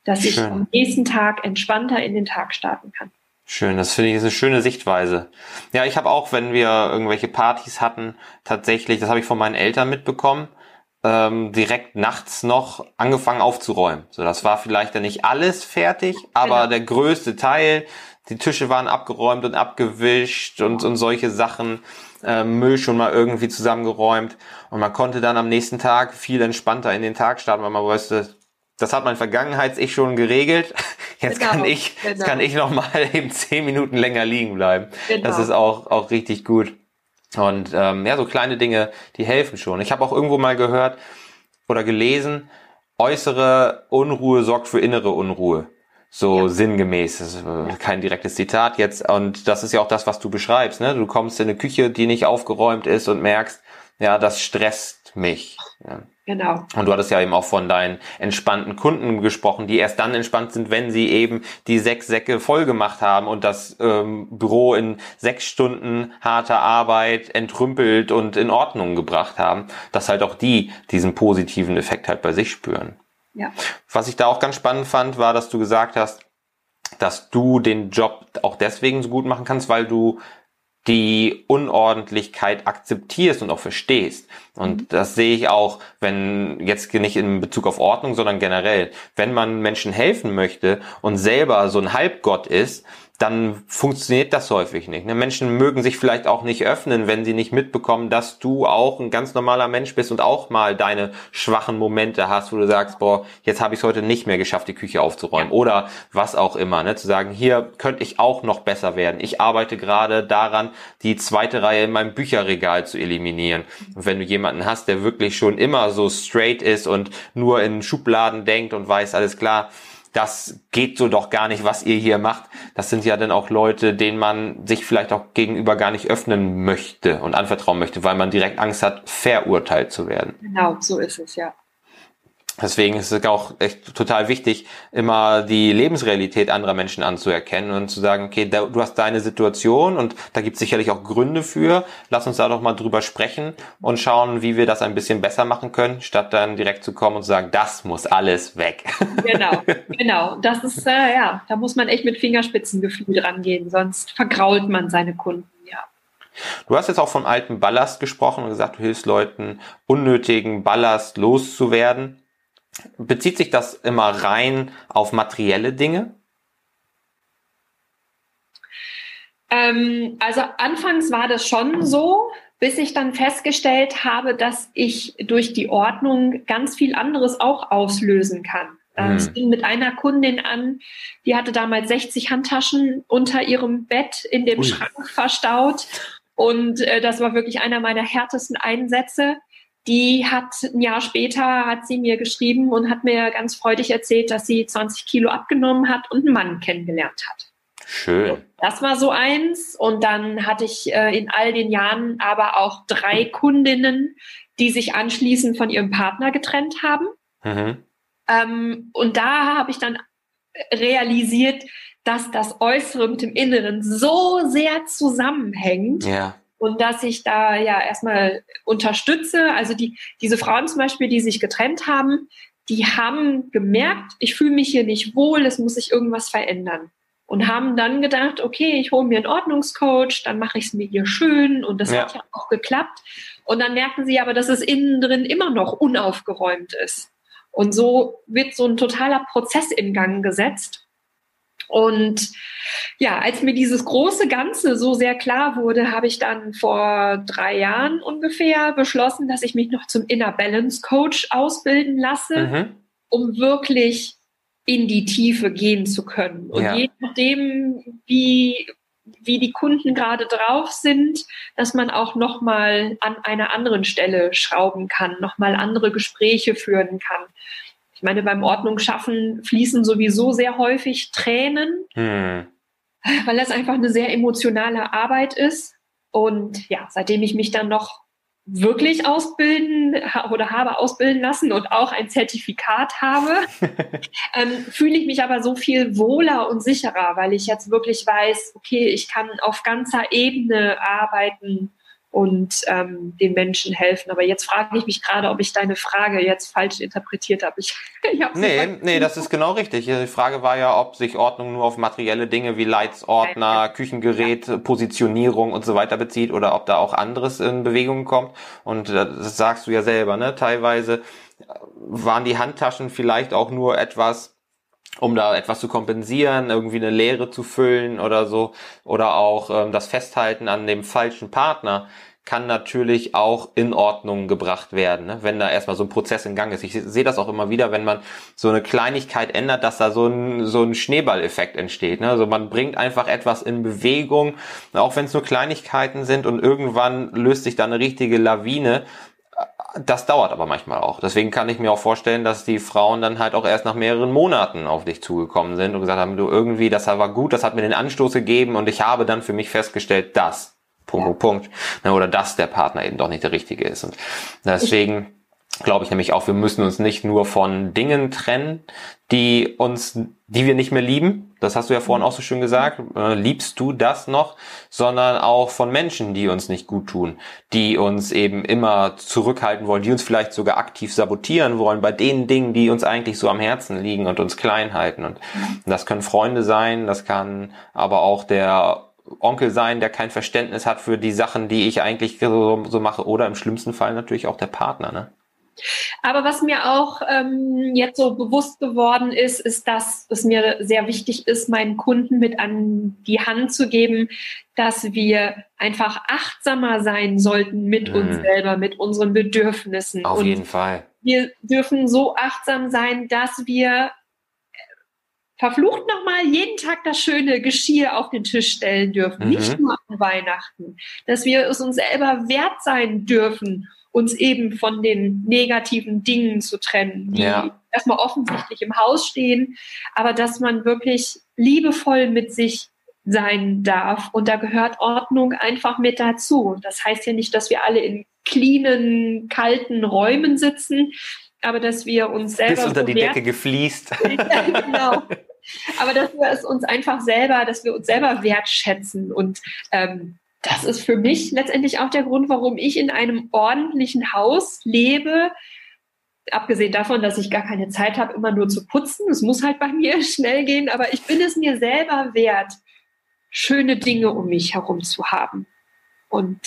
dass Schön. ich am nächsten Tag entspannter in den Tag starten kann. Schön, das finde ich ist eine schöne Sichtweise. Ja, ich habe auch, wenn wir irgendwelche Partys hatten, tatsächlich, das habe ich von meinen Eltern mitbekommen, ähm, direkt nachts noch angefangen aufzuräumen. So, das war vielleicht dann nicht alles fertig, aber genau. der größte Teil. Die Tische waren abgeräumt und abgewischt und, und solche Sachen. Äh, Müll schon mal irgendwie zusammengeräumt. Und man konnte dann am nächsten Tag viel entspannter in den Tag starten, weil man wusste, das hat mein Vergangenheits-Ich schon geregelt. Jetzt genau, kann ich, genau. jetzt kann ich noch mal eben zehn Minuten länger liegen bleiben. Genau. Das ist auch, auch richtig gut. Und ähm, ja, so kleine Dinge, die helfen schon. Ich habe auch irgendwo mal gehört oder gelesen, äußere Unruhe sorgt für innere Unruhe. So ja. sinngemäß. Das ist äh, kein direktes Zitat jetzt. Und das ist ja auch das, was du beschreibst. Ne? Du kommst in eine Küche, die nicht aufgeräumt ist und merkst, ja, das stresst mich. Ja. Genau. Und du hattest ja eben auch von deinen entspannten Kunden gesprochen, die erst dann entspannt sind, wenn sie eben die sechs Säcke voll gemacht haben und das ähm, Büro in sechs Stunden harter Arbeit entrümpelt und in Ordnung gebracht haben, dass halt auch die diesen positiven Effekt halt bei sich spüren. Ja. Was ich da auch ganz spannend fand, war, dass du gesagt hast, dass du den Job auch deswegen so gut machen kannst, weil du die Unordentlichkeit akzeptierst und auch verstehst. Und mhm. das sehe ich auch, wenn jetzt nicht in Bezug auf Ordnung, sondern generell, wenn man Menschen helfen möchte und selber so ein Halbgott ist, dann funktioniert das häufig nicht. Ne? Menschen mögen sich vielleicht auch nicht öffnen, wenn sie nicht mitbekommen, dass du auch ein ganz normaler Mensch bist und auch mal deine schwachen Momente hast, wo du sagst, boah, jetzt habe ich es heute nicht mehr geschafft, die Küche aufzuräumen oder was auch immer. Ne? Zu sagen, hier könnte ich auch noch besser werden. Ich arbeite gerade daran, die zweite Reihe in meinem Bücherregal zu eliminieren. Und wenn du jemanden hast, der wirklich schon immer so straight ist und nur in Schubladen denkt und weiß, alles klar, das geht so doch gar nicht, was ihr hier macht. Das sind ja dann auch Leute, denen man sich vielleicht auch gegenüber gar nicht öffnen möchte und anvertrauen möchte, weil man direkt Angst hat, verurteilt zu werden. Genau, so ist es, ja. Deswegen ist es auch echt total wichtig, immer die Lebensrealität anderer Menschen anzuerkennen und zu sagen, okay, du hast deine Situation und da gibt es sicherlich auch Gründe für. Lass uns da doch mal drüber sprechen und schauen, wie wir das ein bisschen besser machen können, statt dann direkt zu kommen und zu sagen, das muss alles weg. Genau, genau. Das ist, äh, ja, da muss man echt mit Fingerspitzengefühl rangehen, sonst vergrault man seine Kunden. Ja. Du hast jetzt auch vom alten Ballast gesprochen und gesagt, du hilfst Leuten, unnötigen Ballast loszuwerden. Bezieht sich das immer rein auf materielle Dinge? Ähm, also anfangs war das schon so, bis ich dann festgestellt habe, dass ich durch die Ordnung ganz viel anderes auch auslösen kann. Hm. Ich bin mit einer Kundin an, die hatte damals 60 Handtaschen unter ihrem Bett in dem Ui. Schrank verstaut. Und äh, das war wirklich einer meiner härtesten Einsätze die hat ein Jahr später hat sie mir geschrieben und hat mir ganz freudig erzählt, dass sie 20 Kilo abgenommen hat und einen Mann kennengelernt hat. Schön. Das war so eins. Und dann hatte ich äh, in all den Jahren aber auch drei Kundinnen, die sich anschließend von ihrem Partner getrennt haben. Mhm. Ähm, und da habe ich dann realisiert, dass das Äußere mit dem Inneren so sehr zusammenhängt. Ja und dass ich da ja erstmal unterstütze. Also die, diese Frauen zum Beispiel, die sich getrennt haben, die haben gemerkt, ich fühle mich hier nicht wohl, es muss sich irgendwas verändern. Und haben dann gedacht, okay, ich hole mir einen Ordnungscoach, dann mache ich es mir hier schön und das ja. hat ja auch geklappt. Und dann merken sie aber, dass es innen drin immer noch unaufgeräumt ist. Und so wird so ein totaler Prozess in Gang gesetzt. Und ja, als mir dieses große Ganze so sehr klar wurde, habe ich dann vor drei Jahren ungefähr beschlossen, dass ich mich noch zum Inner Balance Coach ausbilden lasse, mhm. um wirklich in die Tiefe gehen zu können. Und ja. je nachdem, wie, wie die Kunden gerade drauf sind, dass man auch nochmal an einer anderen Stelle schrauben kann, nochmal andere Gespräche führen kann. Ich meine, beim Ordnung schaffen fließen sowieso sehr häufig Tränen, hm. weil das einfach eine sehr emotionale Arbeit ist. Und ja, seitdem ich mich dann noch wirklich ausbilden oder habe ausbilden lassen und auch ein Zertifikat habe, ähm, fühle ich mich aber so viel wohler und sicherer, weil ich jetzt wirklich weiß, okay, ich kann auf ganzer Ebene arbeiten und ähm, den Menschen helfen. Aber jetzt frage ich mich gerade, ob ich deine Frage jetzt falsch interpretiert habe. Ich, ich nee, nee, das ist genau richtig. Die Frage war ja, ob sich Ordnung nur auf materielle Dinge wie Leitsordner, Küchengerät, ja. Positionierung und so weiter bezieht oder ob da auch anderes in Bewegung kommt. Und das sagst du ja selber, ne? Teilweise waren die Handtaschen vielleicht auch nur etwas, um da etwas zu kompensieren, irgendwie eine Leere zu füllen oder so, oder auch ähm, das Festhalten an dem falschen Partner kann natürlich auch in Ordnung gebracht werden, ne? wenn da erstmal so ein Prozess in Gang ist. Ich sehe das auch immer wieder, wenn man so eine Kleinigkeit ändert, dass da so ein, so ein Schneeballeffekt entsteht. Ne? Also man bringt einfach etwas in Bewegung, auch wenn es nur Kleinigkeiten sind und irgendwann löst sich da eine richtige Lawine das dauert aber manchmal auch. Deswegen kann ich mir auch vorstellen, dass die Frauen dann halt auch erst nach mehreren Monaten auf dich zugekommen sind und gesagt haben, du irgendwie, das war gut, das hat mir den Anstoß gegeben und ich habe dann für mich festgestellt, dass Punkt, ja. Punkt, ne, oder dass der Partner eben doch nicht der richtige ist. Und deswegen glaube ich nämlich auch, wir müssen uns nicht nur von Dingen trennen, die uns, die wir nicht mehr lieben. Das hast du ja vorhin auch so schön gesagt. Äh, liebst du das noch? Sondern auch von Menschen, die uns nicht gut tun, die uns eben immer zurückhalten wollen, die uns vielleicht sogar aktiv sabotieren wollen bei den Dingen, die uns eigentlich so am Herzen liegen und uns klein halten. Und das können Freunde sein, das kann aber auch der Onkel sein, der kein Verständnis hat für die Sachen, die ich eigentlich so, so mache, oder im schlimmsten Fall natürlich auch der Partner. Ne? Aber was mir auch ähm, jetzt so bewusst geworden ist, ist, dass es mir sehr wichtig ist, meinen Kunden mit an die Hand zu geben, dass wir einfach achtsamer sein sollten mit mhm. uns selber, mit unseren Bedürfnissen. Auf Und jeden Fall. Wir dürfen so achtsam sein, dass wir verflucht nochmal jeden Tag das schöne Geschirr auf den Tisch stellen dürfen, mhm. nicht nur an Weihnachten, dass wir es uns selber wert sein dürfen uns eben von den negativen Dingen zu trennen, die ja. erstmal offensichtlich im Haus stehen, aber dass man wirklich liebevoll mit sich sein darf. Und da gehört Ordnung einfach mit dazu. Das heißt ja nicht, dass wir alle in cleanen, kalten Räumen sitzen, aber dass wir uns selber. Bis unter so die Decke gefliest. ja, genau. Aber dass wir es uns einfach selber, dass wir uns selber wertschätzen und ähm, das ist für mich letztendlich auch der Grund, warum ich in einem ordentlichen Haus lebe. Abgesehen davon, dass ich gar keine Zeit habe, immer nur zu putzen. Es muss halt bei mir schnell gehen, aber ich bin es mir selber wert, schöne Dinge um mich herum zu haben. Und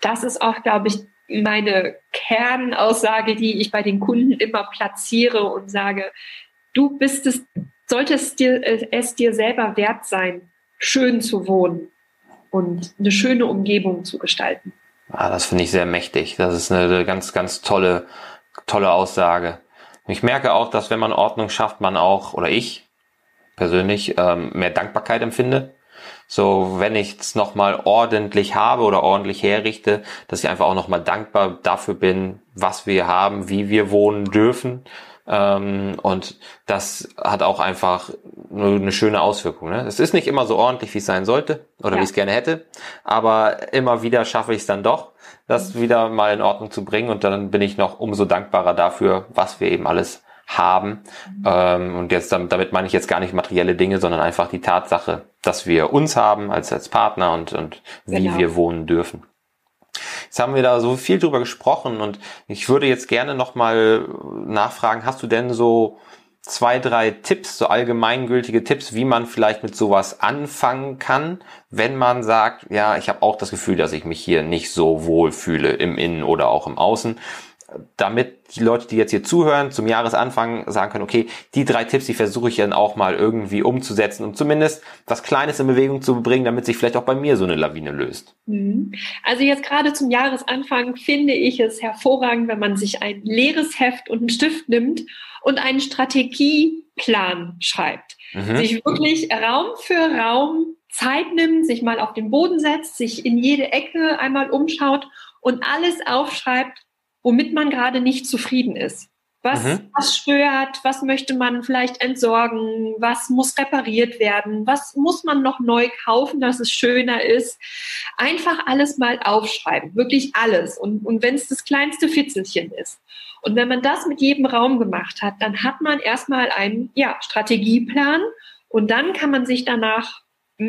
das ist auch, glaube ich, meine Kernaussage, die ich bei den Kunden immer platziere und sage, du bist es, solltest dir, es dir selber wert sein, schön zu wohnen und eine schöne Umgebung zu gestalten. Ah, das finde ich sehr mächtig. Das ist eine ganz, ganz tolle, tolle Aussage. Ich merke auch, dass wenn man Ordnung schafft, man auch, oder ich persönlich, ähm, mehr Dankbarkeit empfinde. So, wenn ich es nochmal ordentlich habe oder ordentlich herrichte, dass ich einfach auch nochmal dankbar dafür bin, was wir haben, wie wir wohnen dürfen ähm, und das hat auch einfach eine schöne Auswirkung. Ne? Es ist nicht immer so ordentlich, wie es sein sollte oder ja. wie ich es gerne hätte, aber immer wieder schaffe ich es dann doch, das mhm. wieder mal in Ordnung zu bringen und dann bin ich noch umso dankbarer dafür, was wir eben alles haben. Mhm. Ähm, und jetzt damit, damit meine ich jetzt gar nicht materielle Dinge, sondern einfach die Tatsache, dass wir uns haben als, als Partner und, und wie genau. wir wohnen dürfen. Jetzt haben wir da so viel drüber gesprochen und ich würde jetzt gerne nochmal nachfragen, hast du denn so zwei, drei Tipps, so allgemeingültige Tipps, wie man vielleicht mit sowas anfangen kann, wenn man sagt, ja, ich habe auch das Gefühl, dass ich mich hier nicht so wohl fühle im Innen oder auch im Außen damit die Leute, die jetzt hier zuhören, zum Jahresanfang sagen können, okay, die drei Tipps, die versuche ich dann auch mal irgendwie umzusetzen, um zumindest was Kleines in Bewegung zu bringen, damit sich vielleicht auch bei mir so eine Lawine löst. Mhm. Also jetzt gerade zum Jahresanfang finde ich es hervorragend, wenn man sich ein leeres Heft und einen Stift nimmt und einen Strategieplan schreibt. Mhm. Sich wirklich Raum für Raum Zeit nimmt, sich mal auf den Boden setzt, sich in jede Ecke einmal umschaut und alles aufschreibt, womit man gerade nicht zufrieden ist. Was, mhm. was stört, was möchte man vielleicht entsorgen, was muss repariert werden, was muss man noch neu kaufen, dass es schöner ist. Einfach alles mal aufschreiben, wirklich alles. Und, und wenn es das kleinste Fitzelchen ist. Und wenn man das mit jedem Raum gemacht hat, dann hat man erstmal einen ja, Strategieplan und dann kann man sich danach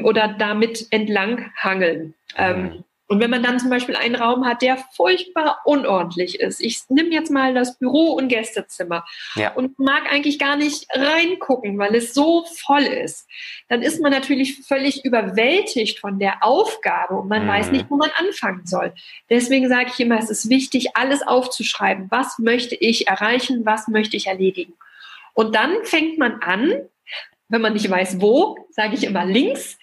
oder damit entlang hangeln. Ähm, mhm. Ähm, und wenn man dann zum Beispiel einen Raum hat, der furchtbar unordentlich ist, ich nehme jetzt mal das Büro und Gästezimmer ja. und mag eigentlich gar nicht reingucken, weil es so voll ist, dann ist man natürlich völlig überwältigt von der Aufgabe und man mhm. weiß nicht, wo man anfangen soll. Deswegen sage ich immer, es ist wichtig, alles aufzuschreiben. Was möchte ich erreichen? Was möchte ich erledigen? Und dann fängt man an, wenn man nicht weiß wo, sage ich immer links,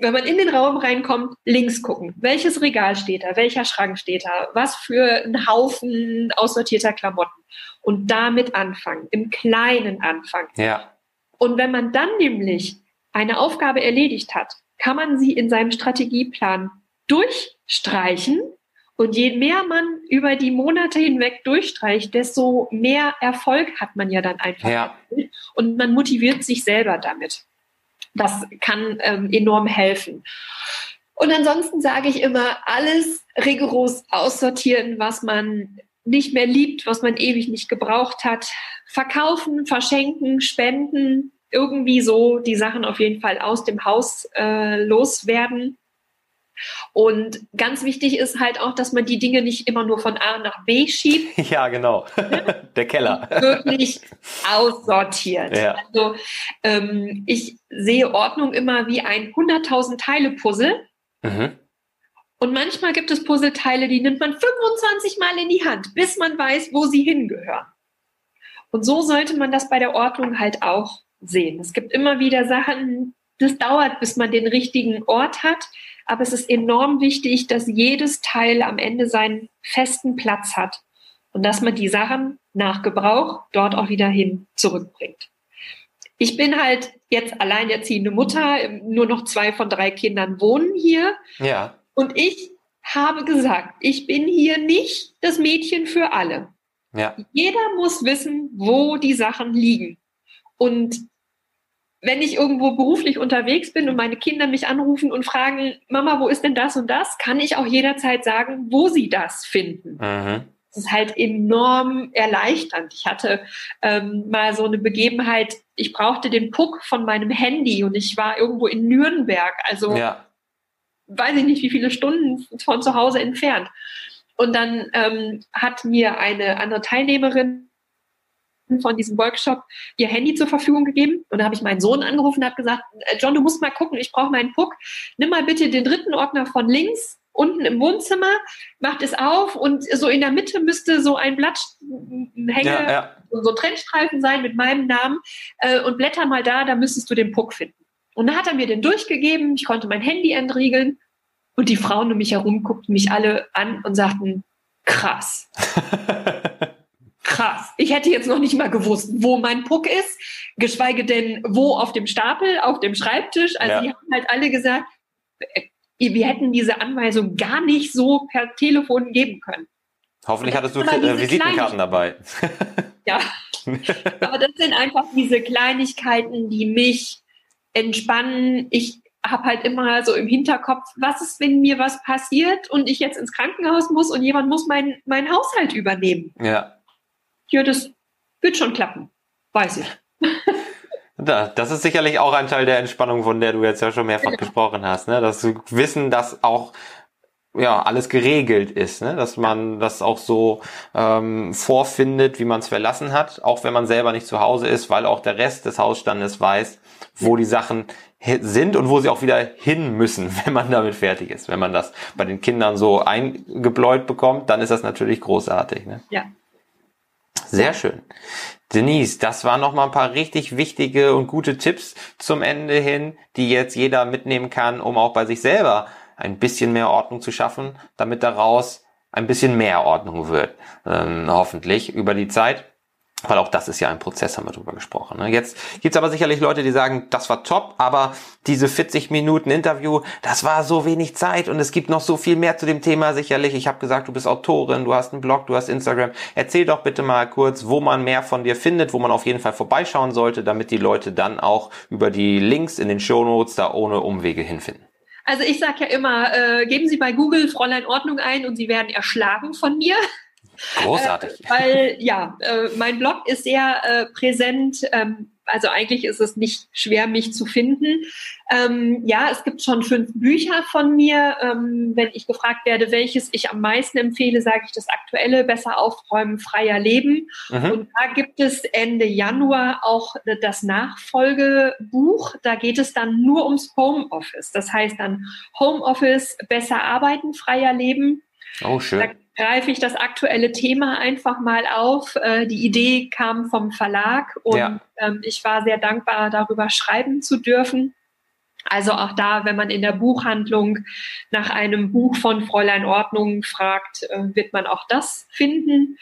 wenn man in den Raum reinkommt, links gucken. Welches Regal steht da? Welcher Schrank steht da? Was für ein Haufen aussortierter Klamotten? Und damit anfangen, im Kleinen anfangen. Ja. Und wenn man dann nämlich eine Aufgabe erledigt hat, kann man sie in seinem Strategieplan durchstreichen. Und je mehr man über die Monate hinweg durchstreicht, desto mehr Erfolg hat man ja dann einfach. Ja. Und man motiviert sich selber damit. Das kann ähm, enorm helfen. Und ansonsten sage ich immer, alles rigoros aussortieren, was man nicht mehr liebt, was man ewig nicht gebraucht hat. Verkaufen, verschenken, spenden, irgendwie so die Sachen auf jeden Fall aus dem Haus äh, loswerden. Und ganz wichtig ist halt auch, dass man die Dinge nicht immer nur von A nach B schiebt. Ja, genau. Der Keller. Wirklich aussortiert. Ja. Also ähm, ich sehe Ordnung immer wie ein 100.000 Teile Puzzle. Mhm. Und manchmal gibt es Puzzleteile, die nimmt man 25 Mal in die Hand, bis man weiß, wo sie hingehören. Und so sollte man das bei der Ordnung halt auch sehen. Es gibt immer wieder Sachen, das dauert, bis man den richtigen Ort hat. Aber es ist enorm wichtig, dass jedes Teil am Ende seinen festen Platz hat und dass man die Sachen nach Gebrauch dort auch wieder hin zurückbringt. Ich bin halt jetzt alleinerziehende Mutter, nur noch zwei von drei Kindern wohnen hier. Ja. Und ich habe gesagt, ich bin hier nicht das Mädchen für alle. Ja. Jeder muss wissen, wo die Sachen liegen. Und wenn ich irgendwo beruflich unterwegs bin und meine Kinder mich anrufen und fragen, Mama, wo ist denn das und das, kann ich auch jederzeit sagen, wo sie das finden. Mhm. Das ist halt enorm erleichternd. Ich hatte ähm, mal so eine Begebenheit, ich brauchte den Puck von meinem Handy und ich war irgendwo in Nürnberg. Also Ja. weiß ich nicht, wie viele Stunden von zu Hause entfernt. Und dann ähm, hat mir eine andere Teilnehmerin von diesem Workshop ihr Handy zur Verfügung gegeben. Und da habe ich meinen Sohn angerufen und habe gesagt, äh, John, du musst mal gucken, ich brauche meinen Puck. Nimm mal bitte den dritten Ordner von links, unten im Wohnzimmer, macht es auf und so in der Mitte müsste so ein Blatt, ein Hänge, Ja, ja. so ein Trennstreifen sein mit meinem Namen äh, und blätter mal da, da müsstest du den Puck finden. Und dann hat er mir den durchgegeben, ich konnte mein Handy entriegeln und die Frauen um mich herum guckten mich alle an und sagten, krass. Krass. Ich hätte jetzt noch nicht mal gewusst, wo mein Puck ist, geschweige denn, wo auf dem Stapel, auf dem Schreibtisch. Also Ja. die haben halt alle gesagt, äh, wir hätten diese Anweisung gar nicht so per Telefon geben können. Hoffentlich hattest du äh, Visitenkarten dabei. Ja. Aber das sind einfach diese Kleinigkeiten, die mich entspannen. Ich habe halt immer so im Hinterkopf, was ist, wenn mir was passiert und ich jetzt ins Krankenhaus muss und jemand muss meinen mein Haushalt übernehmen. ja. Ja, das wird schon klappen. Weiß ich. Da, das ist sicherlich auch ein Teil der Entspannung, von der du jetzt ja schon mehrfach gesprochen hast, ne? Dass du wissen, dass auch ja alles geregelt ist, ne? Dass man das auch so ähm, vorfindet, wie man es verlassen hat, auch wenn man selber nicht zu Hause ist, weil auch der Rest des Hausstandes weiß, wo die Sachen sind und wo sie auch wieder hin müssen, wenn man damit fertig ist. Wenn man das bei den Kindern so eingebläut bekommt, dann ist das natürlich großartig. Ne? Ja. Sehr schön. Denise, das waren noch mal ein paar richtig wichtige und gute Tipps zum Ende hin, die jetzt jeder mitnehmen kann, um auch bei sich selber ein bisschen mehr Ordnung zu schaffen, damit daraus ein bisschen mehr Ordnung wird, ähm, hoffentlich über die Zeit. Weil auch das ist ja ein Prozess, haben wir drüber gesprochen. Ne? Jetzt gibt's aber sicherlich Leute, die sagen, das war top, aber diese 40 Minuten Interview, das war so wenig Zeit und es gibt noch so viel mehr zu dem Thema sicherlich. Ich habe gesagt, du bist Autorin, du hast einen Blog, du hast Instagram. Erzähl doch bitte mal kurz, wo man mehr von dir findet, wo man auf jeden Fall vorbeischauen sollte, damit die Leute dann auch über die Links in den Shownotes da ohne Umwege hinfinden. Also ich sage ja immer, äh, geben Sie bei Google Fräulein Ordnung ein und Sie werden erschlagen von mir. Großartig. Äh, weil ja, äh, mein Blog ist sehr äh, präsent. Ähm, also eigentlich ist es nicht schwer, mich zu finden. Ähm, ja, es gibt schon fünf Bücher von mir. Ähm, wenn ich gefragt werde, welches ich am meisten empfehle, sage ich das aktuelle, besser aufräumen, freier Leben. Mhm. Und da gibt es Ende Januar auch das Nachfolgebuch. Da geht es dann nur ums Homeoffice. Das heißt dann Homeoffice, besser arbeiten, freier Leben. Oh, Da schön. greife ich das aktuelle Thema einfach mal auf. Äh, Die Idee kam vom Verlag und Ja. ähm, ich war sehr dankbar, darüber schreiben zu dürfen. Also auch da, wenn man in der Buchhandlung nach einem Buch von Fräulein Ordnung fragt, äh, wird man auch das finden.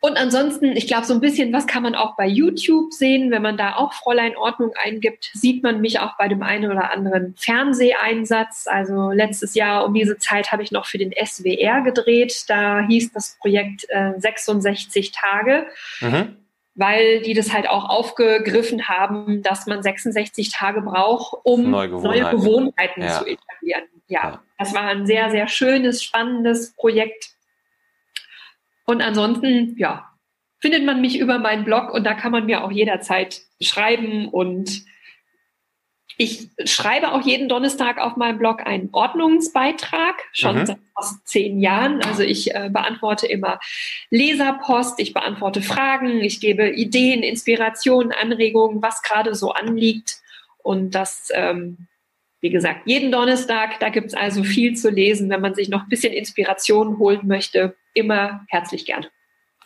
Und ansonsten, ich glaube, so ein bisschen, was kann man auch bei YouTube sehen? Wenn man da auch Fräulein Ordnung eingibt, sieht man mich auch bei dem einen oder anderen Fernseheinsatz. Also letztes Jahr um diese Zeit habe ich noch für den SWR gedreht. Da hieß das Projekt äh, 66 Tage. Mhm weil die das halt auch aufgegriffen haben, dass man 66 Tage braucht, um neue Gewohnheiten, neue Gewohnheiten ja. zu etablieren. Ja, ja, das war ein sehr, sehr schönes, spannendes Projekt. Und ansonsten, ja, findet man mich über meinen Blog und da kann man mir auch jederzeit schreiben und ich schreibe auch jeden Donnerstag auf meinem Blog einen Ordnungsbeitrag, schon mhm. seit fast zehn Jahren. Also ich äh, beantworte immer Leserpost, ich beantworte Fragen, ich gebe Ideen, Inspirationen, Anregungen, was gerade so anliegt. Und das, ähm, wie gesagt, jeden Donnerstag, da gibt es also viel zu lesen. Wenn man sich noch ein bisschen Inspiration holen möchte, immer herzlich gerne.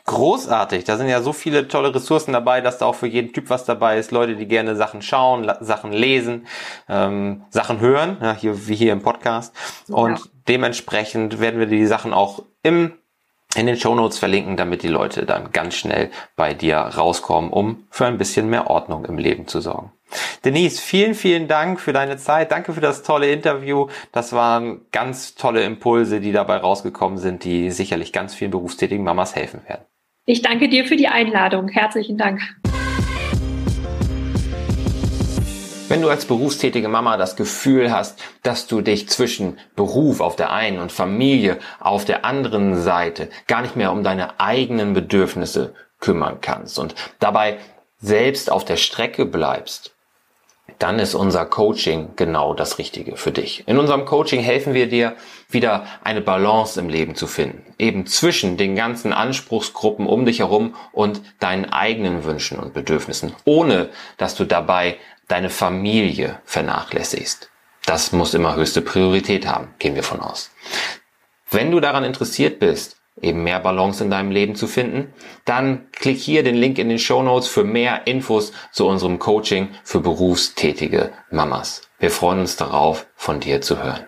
Großartig. Da sind ja so viele tolle Ressourcen dabei, dass da auch für jeden Typ was dabei ist. Leute, die gerne Sachen schauen, Sachen lesen, ähm, Sachen hören, ja, hier, wie hier im Podcast. Und ja. dementsprechend werden wir die Sachen auch im in den Show Notes verlinken, damit die Leute dann ganz schnell bei dir rauskommen, um für ein bisschen mehr Ordnung im Leben zu sorgen. Denise, vielen, vielen Dank für deine Zeit. Danke für das tolle Interview. Das waren ganz tolle Impulse, die dabei rausgekommen sind, die sicherlich ganz vielen berufstätigen Mamas helfen werden. Ich danke dir für die Einladung. Herzlichen Dank. Wenn du als berufstätige Mama das Gefühl hast, dass du dich zwischen Beruf auf der einen und Familie auf der anderen Seite gar nicht mehr um deine eigenen Bedürfnisse kümmern kannst und dabei selbst auf der Strecke bleibst, dann ist unser Coaching genau das Richtige für dich. In unserem Coaching helfen wir dir, wieder eine Balance im Leben zu finden. Eben zwischen den ganzen Anspruchsgruppen um dich herum und deinen eigenen Wünschen und Bedürfnissen, ohne dass du dabei deine Familie vernachlässigst. Das muss immer höchste Priorität haben, gehen wir von aus. Wenn du daran interessiert bist, eben mehr Balance in deinem Leben zu finden, dann klick hier den Link in den Show Notes für mehr Infos zu unserem Coaching für berufstätige Mamas. Wir freuen uns darauf, von dir zu hören.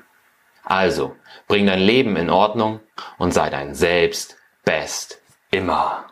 Also, bring dein Leben in Ordnung und sei dein Selbst best immer.